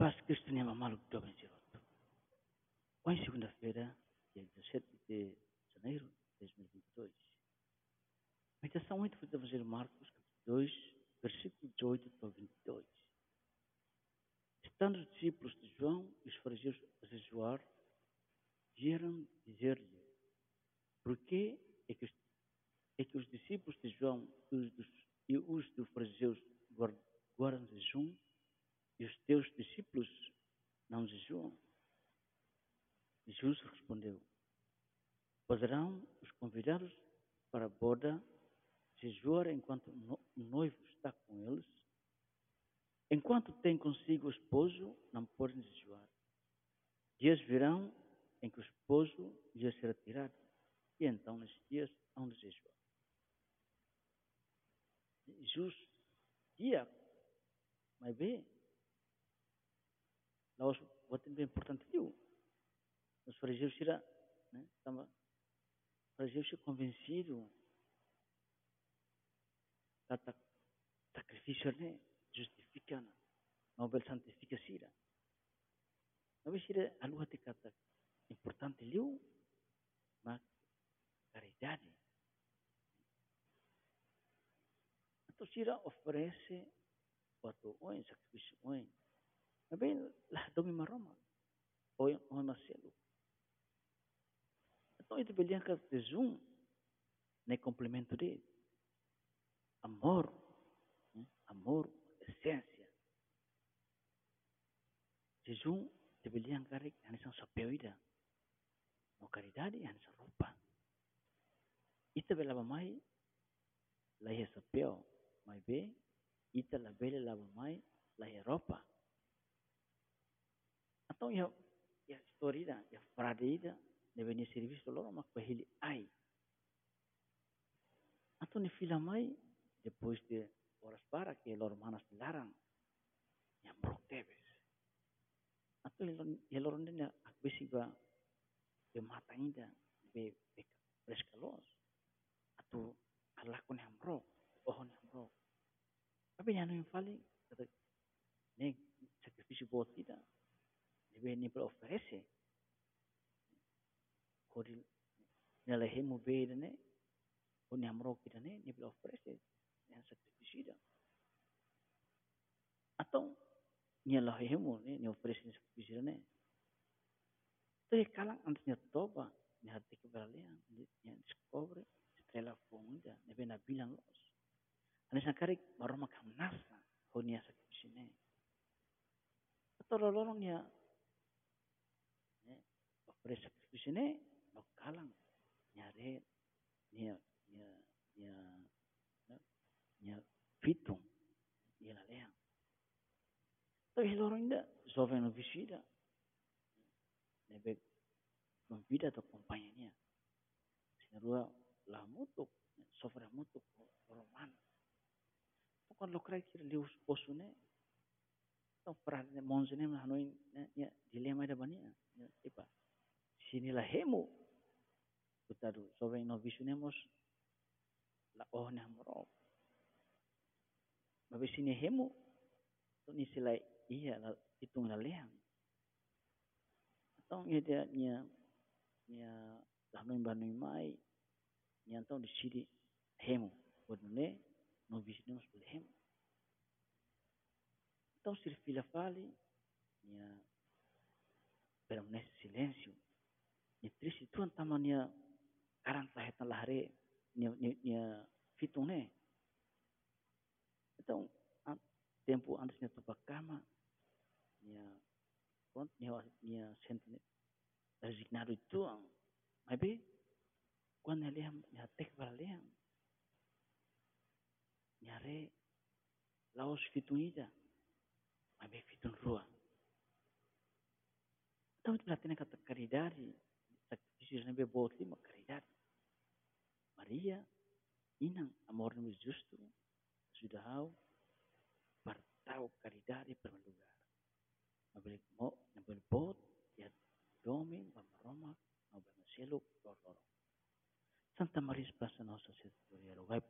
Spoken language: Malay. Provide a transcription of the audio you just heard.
Paz Cristo nem malu do ben giroto. Hoje segunda-feira, dia 17 de janeiro de 2022. Meditação 8 do Evangelho Marcos, capítulo 2, versículo 18 ao 22. Estando os discípulos de João e os fariseus a jejuar, vieram dizer-lhe, por que é que, os, é que os discípulos de João e os dos fariseus guardam jejum e os teus discípulos não jejuam? Jesus respondeu, poderão os convidados para a boda jejuar enquanto o noivo está com eles? Enquanto tem consigo o esposo, não podem jejuar. Dias virão em que o esposo lhe será tirado, e então nesses dias hão de jejuar. Jesus, dia, mas bem, lawas buat itu important itu. Os fariseus tira, né? Tamba, se convencido. Tata sacrifício né? Justifica, né? não bel santifica sira. Não bel sira alua te kata importante liu, mas caridade. Então sira oferece batu oin sacrifício oin Tapi lah domi maroma. Oin oin maselu. Atau itu belian ke zoom. Ne complemento de amor, amor, essência. Jejum dibelian karik yang isang sapeo ida. No caridade yang isang rupa. Ita bela mai lahi sapeo mai be ita la bela laba mai lahi ropa. Atau ya ya story da ya frade ida deve ni serviço loro mak pahili ai. Atau ni fila mai depois de horas para que lor manas larang yang brok tebes. Atau ya lor ni akbisi ba be mata ida be be preskalos. Atau alakon yang brok, ohon yang brok. Tapi yang paling kata ni sacrifice buat kita. Debe ni per oferece. Kodi nelahi mu be ne, kodi yang brok kita ne ni per oferece yang sacrifice Atau ni Allah hemu ni ni operasi sacrifice ne. Tapi kalang ni toba ni hati kebalian ni ni discover setelah funda ni bena bilang los. Ani sakari baru makam nasa honia sacrifice ne. Atau lorong ya ni operasi sacrifice ne lo kalang nyare ni ni ni ni fitung ni la leang. Tapi lorong ida sovereign visida. Nebe convida atau kompanya Sinarua lah mutuk sovereign mutuk roman. Bukan lo kira kira lius posune. Tau peran ne monsune hanoi ya dilema ada bani ya ipa. Sinilah hemu. Kutadu sovereign no visune mos la oh ne hamro. Babe sini hemu. Tu ni silai iya la hitung la leang. Atau ia dia nia nia lah noin banui mai di sini hemu. Bodune no visine mos boleh hemu. Atau sir fila fali nia permanece silêncio. Nia triste tuan tamania karang sahetan lahare nia nia nia fitung ne. Então, tempo antes de tu cama, minha pronto, minha minha sente resignado itu, mas quando ele minha tek para ele, minha re laos fituida, mas bem fitun rua. Então itu berarti kata sacrifício nabi buat lima caridade. Maria, inang amor nabi justo, sudah tahu bertahu caridade para lugar. Nabalik mo, nabalik bot, ya domi, bamaroma, nabalik masilok, lor lor. Santa Maria passa nossa rogai por nós.